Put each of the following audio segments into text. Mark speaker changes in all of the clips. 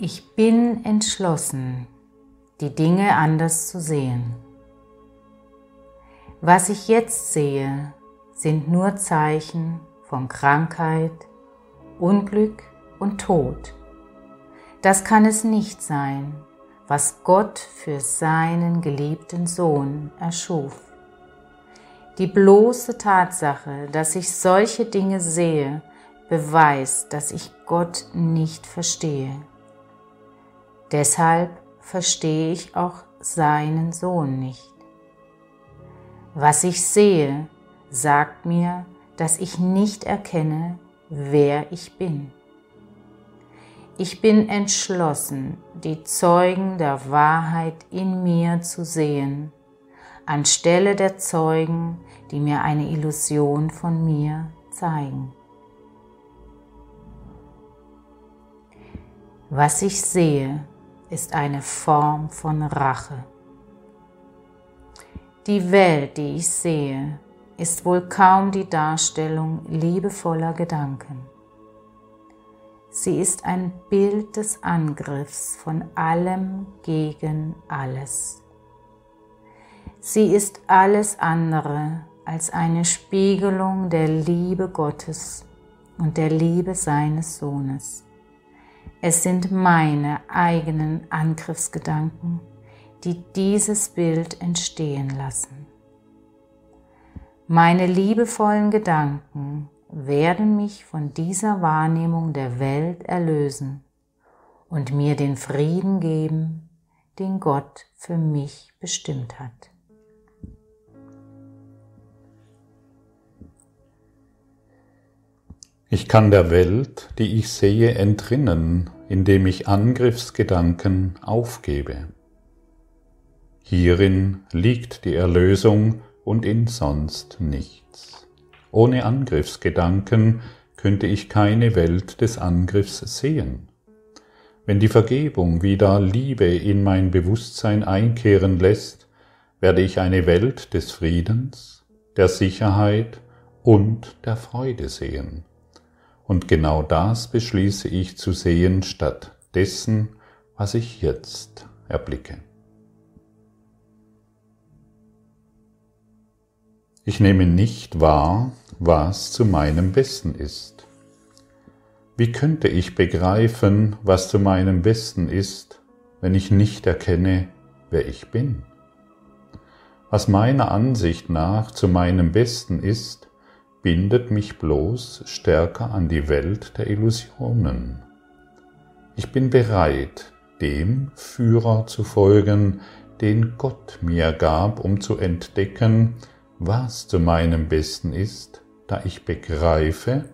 Speaker 1: Ich bin entschlossen, die Dinge anders zu sehen. Was ich jetzt sehe, sind nur Zeichen von Krankheit, Unglück und Tod. Das kann es nicht sein, was Gott für seinen geliebten Sohn erschuf. Die bloße Tatsache, dass ich solche Dinge sehe, beweist, dass ich Gott nicht verstehe. Deshalb verstehe ich auch seinen Sohn nicht. Was ich sehe, sagt mir, dass ich nicht erkenne, wer ich bin. Ich bin entschlossen, die Zeugen der Wahrheit in mir zu sehen, anstelle der Zeugen, die mir eine Illusion von mir zeigen. Was ich sehe, ist eine Form von Rache. Die Welt, die ich sehe, ist wohl kaum die Darstellung liebevoller Gedanken. Sie ist ein Bild des Angriffs von allem gegen alles. Sie ist alles andere als eine Spiegelung der Liebe Gottes und der Liebe seines Sohnes. Es sind meine eigenen Angriffsgedanken, die dieses Bild entstehen lassen. Meine liebevollen Gedanken werden mich von dieser Wahrnehmung der Welt erlösen und mir den Frieden geben, den Gott für mich bestimmt hat.
Speaker 2: Ich kann der Welt, die ich sehe, entrinnen, indem ich Angriffsgedanken aufgebe. Hierin liegt die Erlösung und in sonst nichts. Ohne Angriffsgedanken könnte ich keine Welt des Angriffs sehen. Wenn die Vergebung wieder Liebe in mein Bewusstsein einkehren lässt, werde ich eine Welt des Friedens, der Sicherheit und der Freude sehen. Und genau das beschließe ich zu sehen statt dessen, was ich jetzt erblicke. Ich nehme nicht wahr, was zu meinem Besten ist. Wie könnte ich begreifen, was zu meinem Besten ist, wenn ich nicht erkenne, wer ich bin? Was meiner Ansicht nach zu meinem Besten ist, bindet mich bloß stärker an die Welt der Illusionen. Ich bin bereit, dem Führer zu folgen, den Gott mir gab, um zu entdecken, was zu meinem Besten ist, da ich begreife,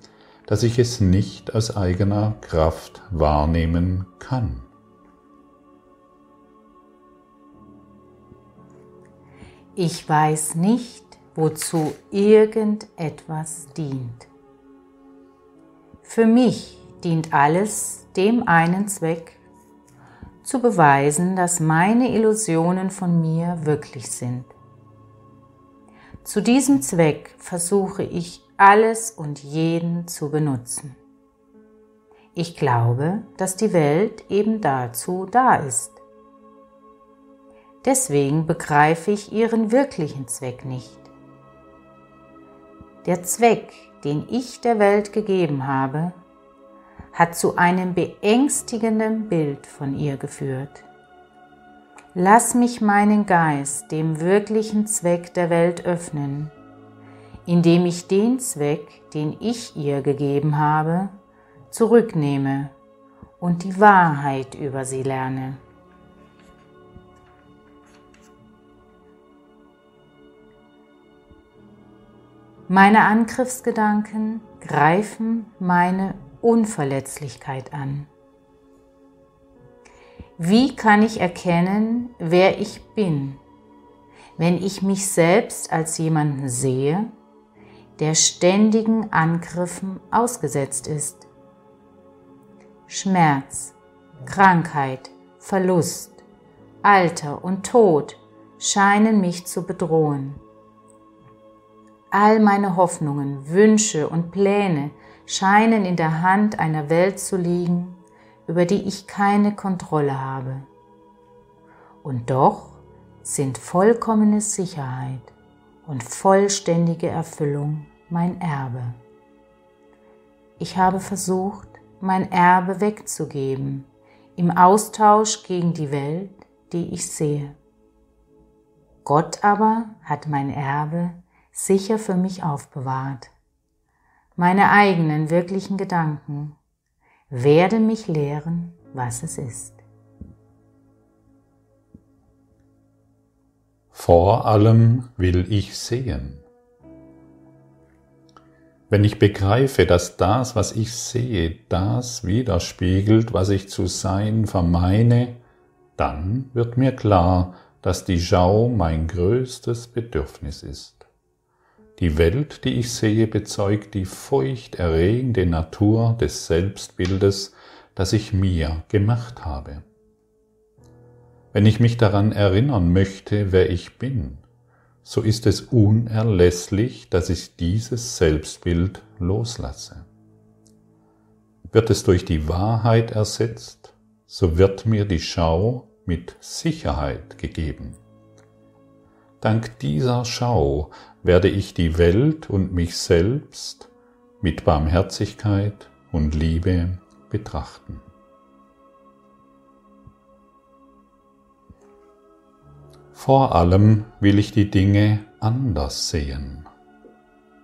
Speaker 2: dass ich es nicht aus eigener Kraft wahrnehmen kann.
Speaker 1: Ich weiß nicht, wozu irgendetwas dient. Für mich dient alles dem einen Zweck, zu beweisen, dass meine Illusionen von mir wirklich sind. Zu diesem Zweck versuche ich alles und jeden zu benutzen. Ich glaube, dass die Welt eben dazu da ist. Deswegen begreife ich ihren wirklichen Zweck nicht. Der Zweck, den ich der Welt gegeben habe, hat zu einem beängstigenden Bild von ihr geführt. Lass mich meinen Geist dem wirklichen Zweck der Welt öffnen, indem ich den Zweck, den ich ihr gegeben habe, zurücknehme und die Wahrheit über sie lerne. Meine Angriffsgedanken greifen meine Unverletzlichkeit an. Wie kann ich erkennen, wer ich bin, wenn ich mich selbst als jemanden sehe, der ständigen Angriffen ausgesetzt ist? Schmerz, Krankheit, Verlust, Alter und Tod scheinen mich zu bedrohen. All meine Hoffnungen, Wünsche und Pläne scheinen in der Hand einer Welt zu liegen, über die ich keine Kontrolle habe. Und doch sind vollkommene Sicherheit und vollständige Erfüllung mein Erbe. Ich habe versucht, mein Erbe wegzugeben, im Austausch gegen die Welt, die ich sehe. Gott aber hat mein Erbe sicher für mich aufbewahrt. Meine eigenen wirklichen Gedanken werden mich lehren, was es ist.
Speaker 2: Vor allem will ich sehen. Wenn ich begreife, dass das, was ich sehe, das widerspiegelt, was ich zu sein vermeine, dann wird mir klar, dass die Schau mein größtes Bedürfnis ist. Die Welt, die ich sehe, bezeugt die furchterregende Natur des Selbstbildes, das ich mir gemacht habe. Wenn ich mich daran erinnern möchte, wer ich bin, so ist es unerlässlich, dass ich dieses Selbstbild loslasse. Wird es durch die Wahrheit ersetzt, so wird mir die Schau mit Sicherheit gegeben. Dank dieser Schau werde ich die Welt und mich selbst mit Barmherzigkeit und Liebe betrachten. Vor allem will ich die Dinge anders sehen.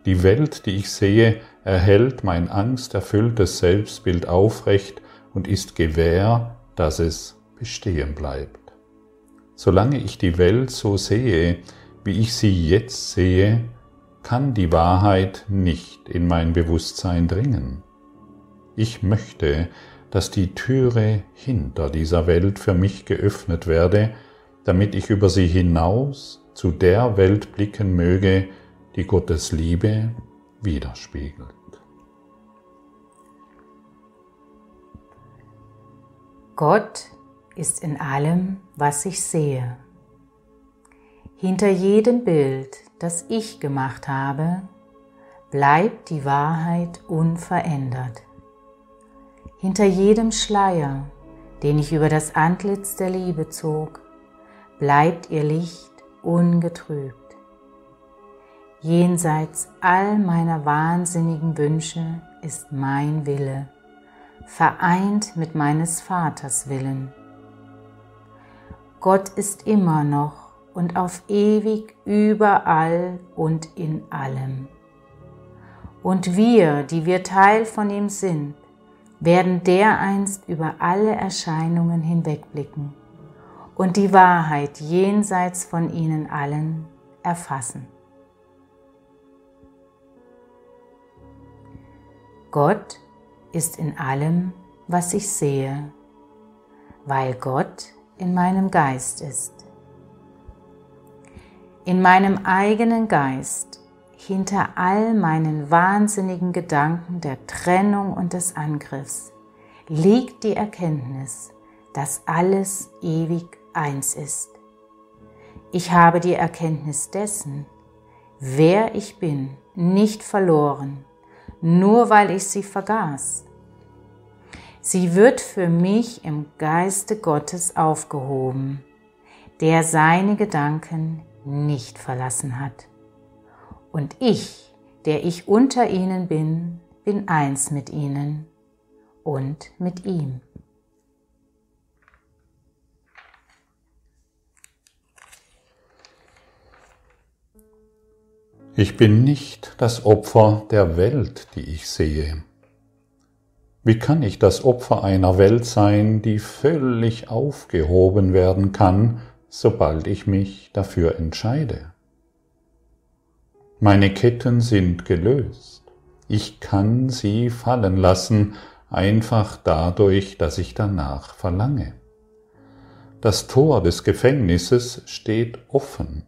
Speaker 2: Die Welt, die ich sehe, erhält mein angsterfülltes Selbstbild aufrecht und ist gewähr, dass es bestehen bleibt. Solange ich die Welt so sehe, wie ich sie jetzt sehe, kann die Wahrheit nicht in mein Bewusstsein dringen. Ich möchte, dass die Türe hinter dieser Welt für mich geöffnet werde, damit ich über sie hinaus zu der Welt blicken möge, die Gottes Liebe widerspiegelt.
Speaker 1: Gott ist in allem, was ich sehe. Hinter jedem Bild, das ich gemacht habe, bleibt die Wahrheit unverändert. Hinter jedem Schleier, den ich über das Antlitz der Liebe zog, bleibt ihr Licht ungetrübt. Jenseits all meiner wahnsinnigen Wünsche ist mein Wille, vereint mit meines Vaters Willen. Gott ist immer noch und auf ewig überall und in allem. Und wir, die wir Teil von ihm sind, werden dereinst über alle Erscheinungen hinwegblicken und die Wahrheit jenseits von ihnen allen erfassen. Gott ist in allem, was ich sehe, weil Gott in meinem Geist ist. In meinem eigenen Geist, hinter all meinen wahnsinnigen Gedanken der Trennung und des Angriffs, liegt die Erkenntnis, dass alles ewig eins ist. Ich habe die Erkenntnis dessen, wer ich bin, nicht verloren, nur weil ich sie vergaß. Sie wird für mich im Geiste Gottes aufgehoben, der seine Gedanken nicht verlassen hat. Und ich, der ich unter ihnen bin, bin eins mit ihnen und mit ihm.
Speaker 2: Ich bin nicht das Opfer der Welt, die ich sehe. Wie kann ich das Opfer einer Welt sein, die völlig aufgehoben werden kann, sobald ich mich dafür entscheide? Meine Ketten sind gelöst. Ich kann sie fallen lassen, einfach dadurch, dass ich danach verlange. Das Tor des Gefängnisses steht offen.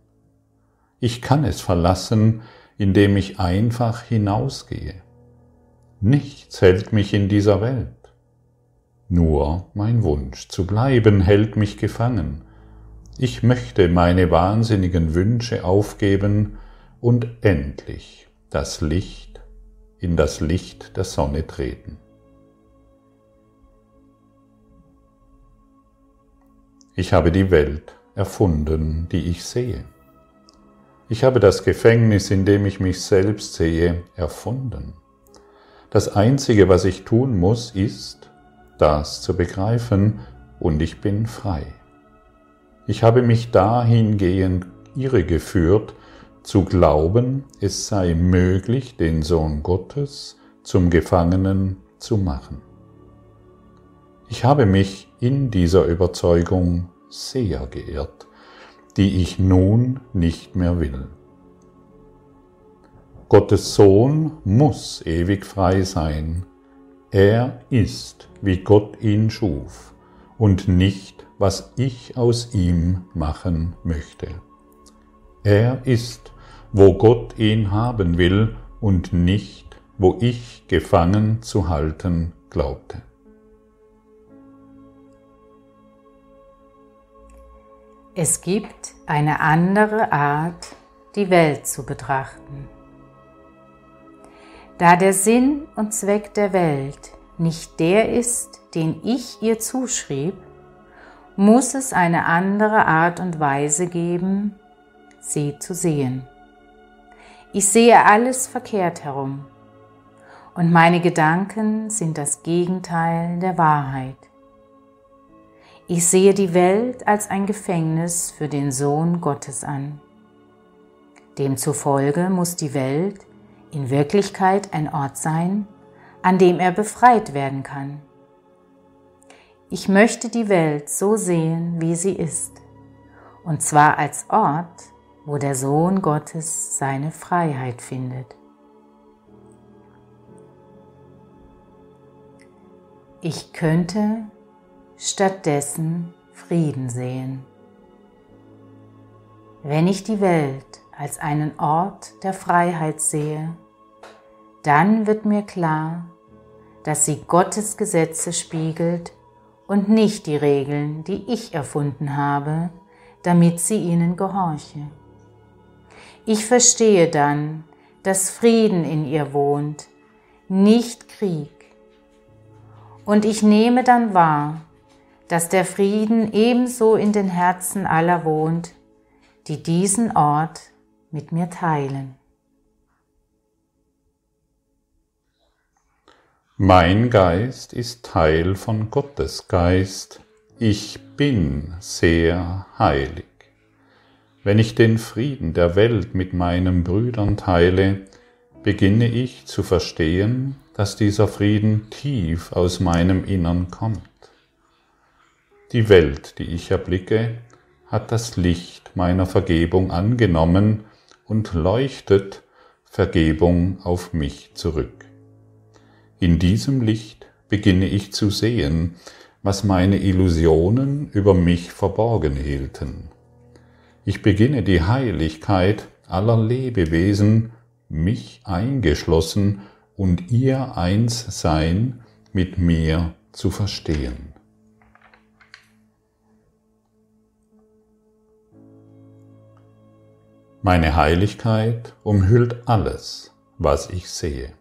Speaker 2: Ich kann es verlassen, indem ich einfach hinausgehe. Nichts hält mich in dieser Welt. Nur mein Wunsch zu bleiben hält mich gefangen. Ich möchte meine wahnsinnigen Wünsche aufgeben und endlich das Licht, in das Licht der Sonne treten. Ich habe die Welt erfunden, die ich sehe. Ich habe das Gefängnis, in dem ich mich selbst sehe, erfunden. Das Einzige, was ich tun muss, ist, das zu begreifen, und ich bin frei. Ich habe mich dahingehend irregeführt, zu glauben, es sei möglich, den Sohn Gottes zum Gefangenen zu machen. Ich habe mich in dieser Überzeugung sehr geirrt, die ich nun nicht mehr will. Gottes Sohn muss ewig frei sein. Er ist, wie Gott ihn schuf, und nicht, was ich aus ihm machen möchte. Er ist, wo Gott ihn haben will und nicht, wo ich gefangen zu halten glaubte.
Speaker 1: Es gibt eine andere Art, die Welt zu betrachten. Da der Sinn und Zweck der Welt nicht der ist, den ich ihr zuschrieb, muss es eine andere Art und Weise geben, sie zu sehen. Ich sehe alles verkehrt herum und meine Gedanken sind das Gegenteil der Wahrheit. Ich sehe die Welt als ein Gefängnis für den Sohn Gottes an. Demzufolge muss die Welt in Wirklichkeit ein Ort sein, an dem er befreit werden kann. Ich möchte die Welt so sehen, wie sie ist, und zwar als Ort, wo der Sohn Gottes seine Freiheit findet. Ich könnte stattdessen Frieden sehen. Wenn ich die Welt als einen Ort der Freiheit sehe, dann wird mir klar, dass sie Gottes Gesetze spiegelt und nicht die Regeln, die ich erfunden habe, damit sie ihnen gehorche. Ich verstehe dann, dass Frieden in ihr wohnt, nicht Krieg. Und ich nehme dann wahr, dass der Frieden ebenso in den Herzen aller wohnt, die diesen Ort mit mir teilen.
Speaker 2: Mein Geist ist Teil von Gottes Geist. Ich bin sehr heilig. Wenn ich den Frieden der Welt mit meinen Brüdern teile, beginne ich zu verstehen, dass dieser Frieden tief aus meinem Innern kommt. Die Welt, die ich erblicke, hat das Licht meiner Vergebung angenommen und leuchtet Vergebung auf mich zurück. In diesem Licht beginne ich zu sehen, was meine Illusionen über mich verborgen hielten. Ich beginne die Heiligkeit aller Lebewesen, mich eingeschlossen und ihr Einssein mit mir zu verstehen. Meine Heiligkeit umhüllt alles, was ich sehe.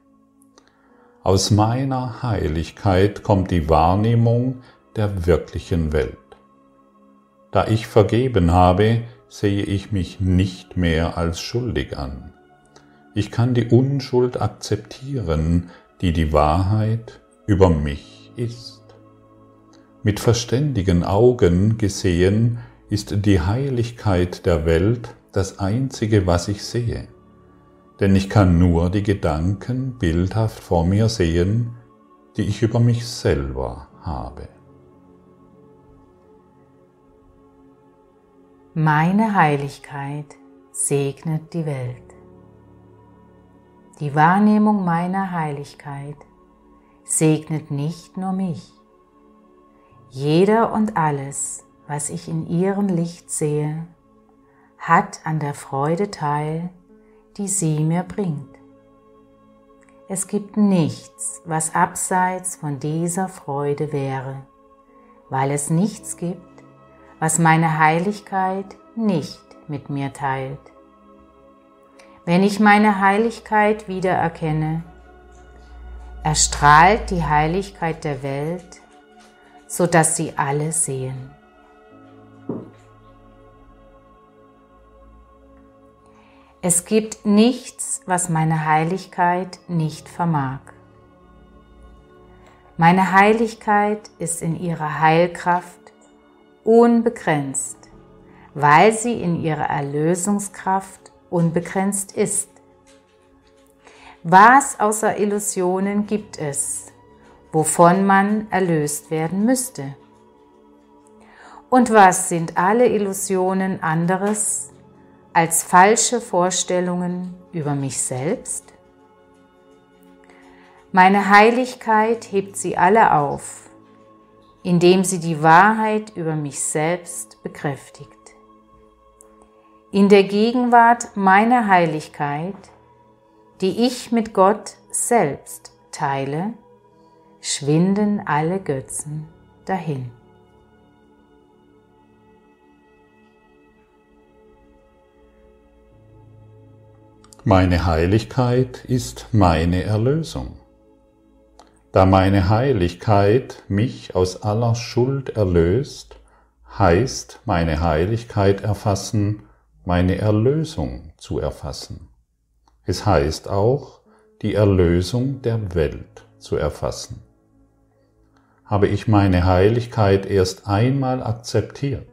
Speaker 2: Aus meiner Heiligkeit kommt die Wahrnehmung der wirklichen Welt. Da ich vergeben habe, sehe ich mich nicht mehr als schuldig an. Ich kann die Unschuld akzeptieren, die die Wahrheit über mich ist. Mit verständigen Augen gesehen ist die Heiligkeit der Welt das Einzige, was ich sehe denn ich kann nur die Gedanken bildhaft vor mir sehen, die ich über mich selber habe.
Speaker 1: Meine Heiligkeit segnet die Welt. Die Wahrnehmung meiner Heiligkeit segnet nicht nur mich. Jeder und alles, was ich in ihrem Licht sehe, hat an der Freude teil, die sie mir bringt. Es gibt nichts, was abseits von dieser Freude wäre, weil es nichts gibt, was meine Heiligkeit nicht mit mir teilt. Wenn ich meine Heiligkeit wiedererkenne, erstrahlt die Heiligkeit der Welt, so dass sie alle sehen. Es gibt nichts, was meine Heiligkeit nicht vermag. Meine Heiligkeit ist in ihrer Heilkraft unbegrenzt, weil sie in ihrer Erlösungskraft unbegrenzt ist. Was außer Illusionen gibt es, wovon man erlöst werden müsste? Und was sind alle Illusionen anderes als falsche Vorstellungen über mich selbst? Meine Heiligkeit hebt sie alle auf, indem sie die Wahrheit über mich selbst bekräftigt. In der Gegenwart meiner Heiligkeit, die ich mit Gott selbst teile, schwinden alle Götzen dahin.
Speaker 2: Meine Heiligkeit ist meine Erlösung. Da meine Heiligkeit mich aus aller Schuld erlöst, heißt meine Heiligkeit erfassen, meine Erlösung zu erfassen. Es heißt auch, die Erlösung der Welt zu erfassen. Habe ich meine Heiligkeit erst einmal akzeptiert,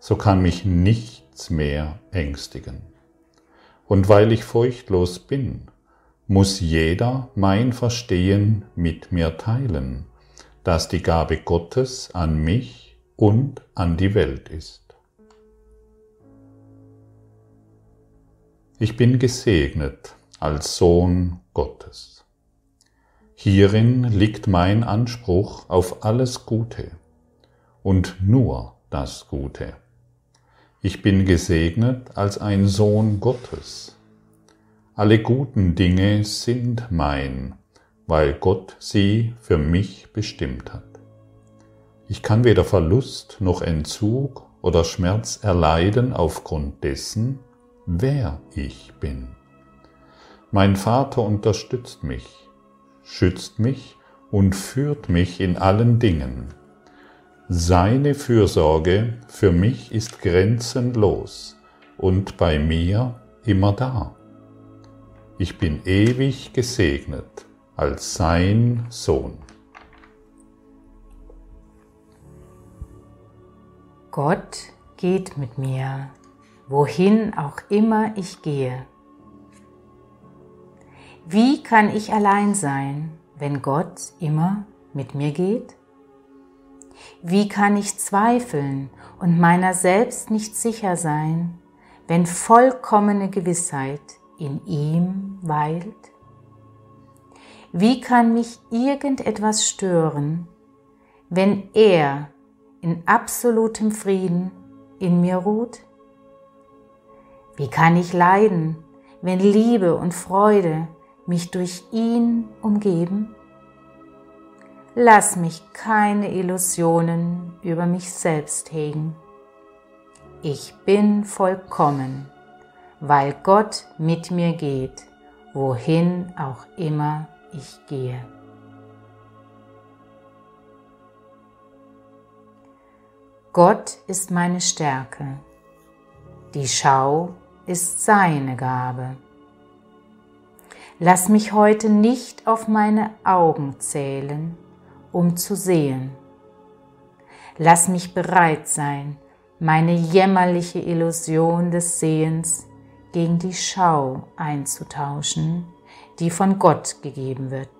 Speaker 2: so kann mich nichts mehr ängstigen. Und weil ich furchtlos bin, muss jeder mein Verstehen mit mir teilen, dass die Gabe Gottes an mich und an die Welt ist. Ich bin gesegnet als Sohn Gottes. Hierin liegt mein Anspruch auf alles Gute und nur das Gute. Ich bin gesegnet als ein Sohn Gottes alle guten Dinge sind mein, weil Gott sie für mich bestimmt hat. Ich kann weder Verlust noch Entzug oder Schmerz erleiden aufgrund dessen, wer ich bin. Mein Vater unterstützt mich, schützt mich und führt mich in allen Dingen. Seine Fürsorge für mich ist grenzenlos und bei mir immer da. Ich bin ewig gesegnet als sein Sohn.
Speaker 1: Gott geht mit mir, wohin auch immer ich gehe. Wie kann ich allein sein, wenn Gott immer mit mir geht? Wie kann ich zweifeln und meiner selbst nicht sicher sein, wenn vollkommene Gewissheit in ihm weilt? Wie kann mich irgendetwas stören, wenn er in absolutem Frieden in mir ruht? Wie kann ich leiden, wenn Liebe und Freude mich durch ihn umgeben? Lass mich keine Illusionen über mich selbst hegen. Ich bin vollkommen weil Gott mit mir geht, wohin auch immer ich gehe. Gott ist meine Stärke, die Schau ist seine Gabe. Lass mich heute nicht auf meine Augen zählen, um zu sehen. Lass mich bereit sein, meine jämmerliche Illusion des Sehens gegen die Schau einzutauschen, die von Gott gegeben wird.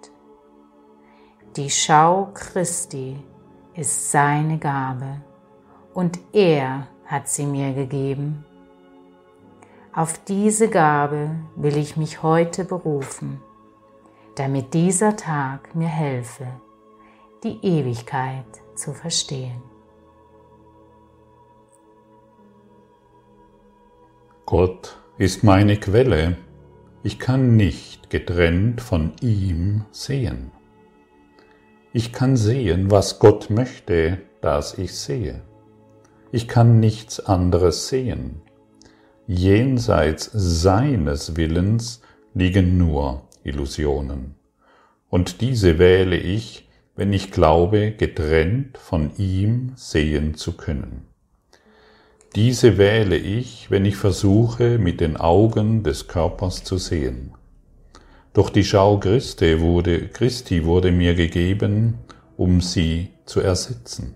Speaker 1: Die Schau Christi ist seine Gabe und er hat sie mir gegeben. Auf diese Gabe will ich mich heute berufen, damit dieser Tag mir helfe, die Ewigkeit zu verstehen.
Speaker 2: Gott ist meine Quelle. Ich kann nicht getrennt von ihm sehen. Ich kann sehen, was Gott möchte, dass ich sehe. Ich kann nichts anderes sehen. Jenseits seines Willens liegen nur Illusionen. Und diese wähle ich, wenn ich glaube, getrennt von ihm sehen zu können. Diese wähle ich, wenn ich versuche, mit den Augen des Körpers zu sehen. Doch die Schau Christi wurde, Christi wurde mir gegeben, um sie zu ersetzen.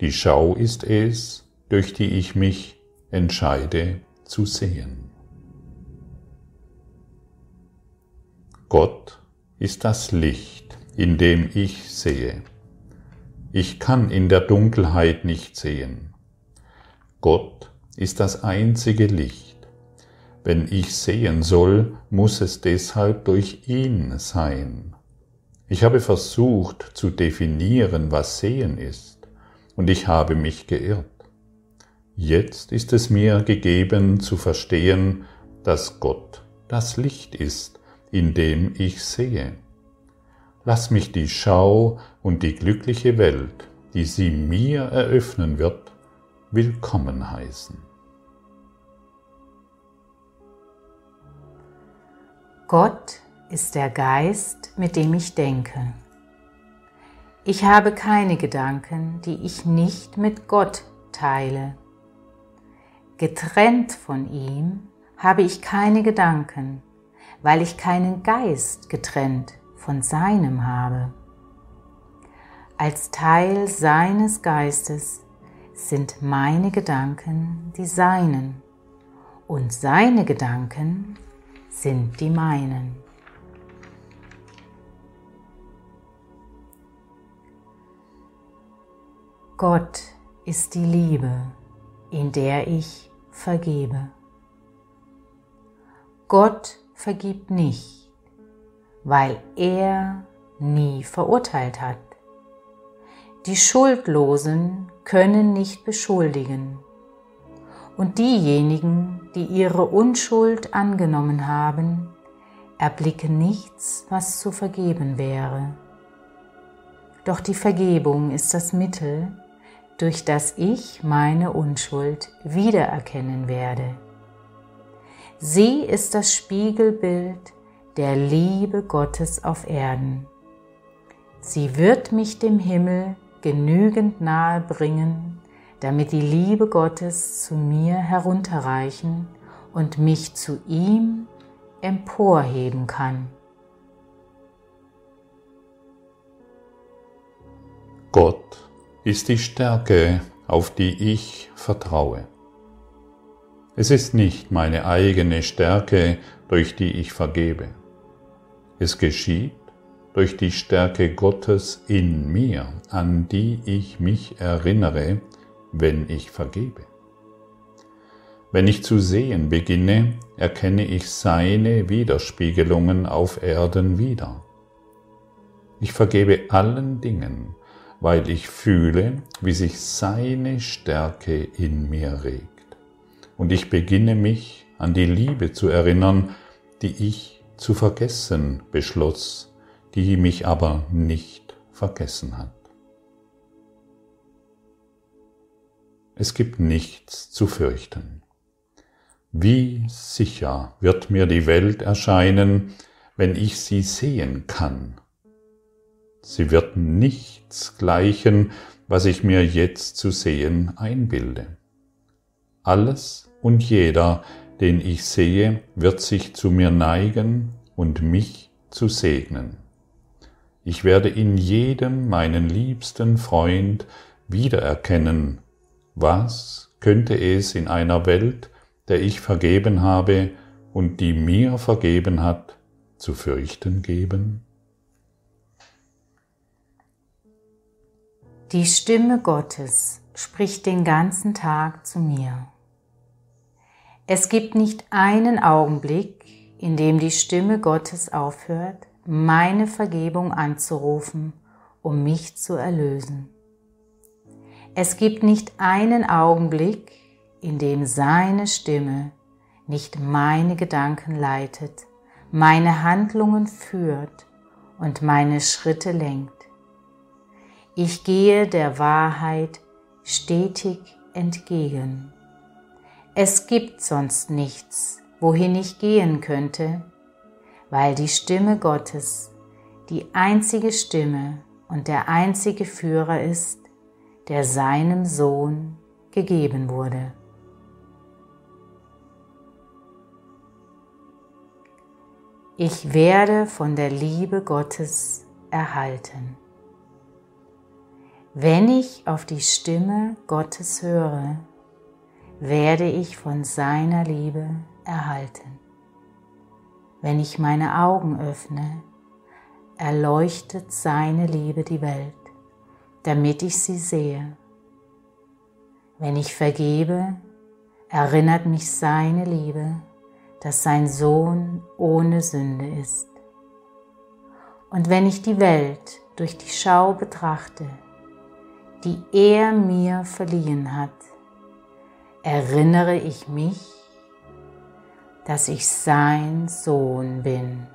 Speaker 2: Die Schau ist es, durch die ich mich entscheide zu sehen. Gott ist das Licht, in dem ich sehe. Ich kann in der Dunkelheit nicht sehen. Gott ist das einzige Licht. Wenn ich sehen soll, muss es deshalb durch ihn sein. Ich habe versucht zu definieren, was Sehen ist, und ich habe mich geirrt. Jetzt ist es mir gegeben zu verstehen, dass Gott das Licht ist, in dem ich sehe. Lass mich die Schau und die glückliche Welt, die sie mir eröffnen wird, willkommen heißen.
Speaker 1: Gott ist der Geist, mit dem ich denke. Ich habe keine Gedanken, die ich nicht mit Gott teile. Getrennt von ihm habe ich keine Gedanken, weil ich keinen Geist getrennt von seinem habe. Als Teil seines Geistes sind meine Gedanken die seinen und seine Gedanken sind die meinen. Gott ist die Liebe, in der ich vergebe. Gott vergibt nicht, weil er nie verurteilt hat. Die Schuldlosen können nicht beschuldigen. Und diejenigen, die ihre Unschuld angenommen haben, erblicken nichts, was zu vergeben wäre. Doch die Vergebung ist das Mittel, durch das ich meine Unschuld wiedererkennen werde. Sie ist das Spiegelbild der Liebe Gottes auf Erden. Sie wird mich dem Himmel genügend nahe bringen, damit die Liebe Gottes zu mir herunterreichen und mich zu ihm emporheben kann.
Speaker 2: Gott ist die Stärke, auf die ich vertraue. Es ist nicht meine eigene Stärke, durch die ich vergebe. Es geschieht durch die Stärke Gottes in mir, an die ich mich erinnere, wenn ich vergebe. Wenn ich zu sehen beginne, erkenne ich seine Widerspiegelungen auf Erden wieder. Ich vergebe allen Dingen, weil ich fühle, wie sich seine Stärke in mir regt. Und ich beginne mich an die Liebe zu erinnern, die ich zu vergessen beschloss, die mich aber nicht vergessen hat. Es gibt nichts zu fürchten. Wie sicher wird mir die Welt erscheinen, wenn ich sie sehen kann. Sie wird nichts gleichen, was ich mir jetzt zu sehen einbilde. Alles und jeder den ich sehe, wird sich zu mir neigen und mich zu segnen. Ich werde in jedem meinen liebsten Freund wiedererkennen, was könnte es in einer Welt, der ich vergeben habe und die mir vergeben hat, zu fürchten geben?
Speaker 1: Die Stimme Gottes spricht den ganzen Tag zu mir. Es gibt nicht einen Augenblick, in dem die Stimme Gottes aufhört, meine Vergebung anzurufen, um mich zu erlösen. Es gibt nicht einen Augenblick, in dem seine Stimme nicht meine Gedanken leitet, meine Handlungen führt und meine Schritte lenkt. Ich gehe der Wahrheit stetig entgegen. Es gibt sonst nichts, wohin ich gehen könnte, weil die Stimme Gottes die einzige Stimme und der einzige Führer ist, der seinem Sohn gegeben wurde. Ich werde von der Liebe Gottes erhalten. Wenn ich auf die Stimme Gottes höre, werde ich von seiner Liebe erhalten. Wenn ich meine Augen öffne, erleuchtet seine Liebe die Welt, damit ich sie sehe. Wenn ich vergebe, erinnert mich seine Liebe, dass sein Sohn ohne Sünde ist. Und wenn ich die Welt durch die Schau betrachte, die er mir verliehen hat, erinnere ich mich, dass ich sein Sohn bin.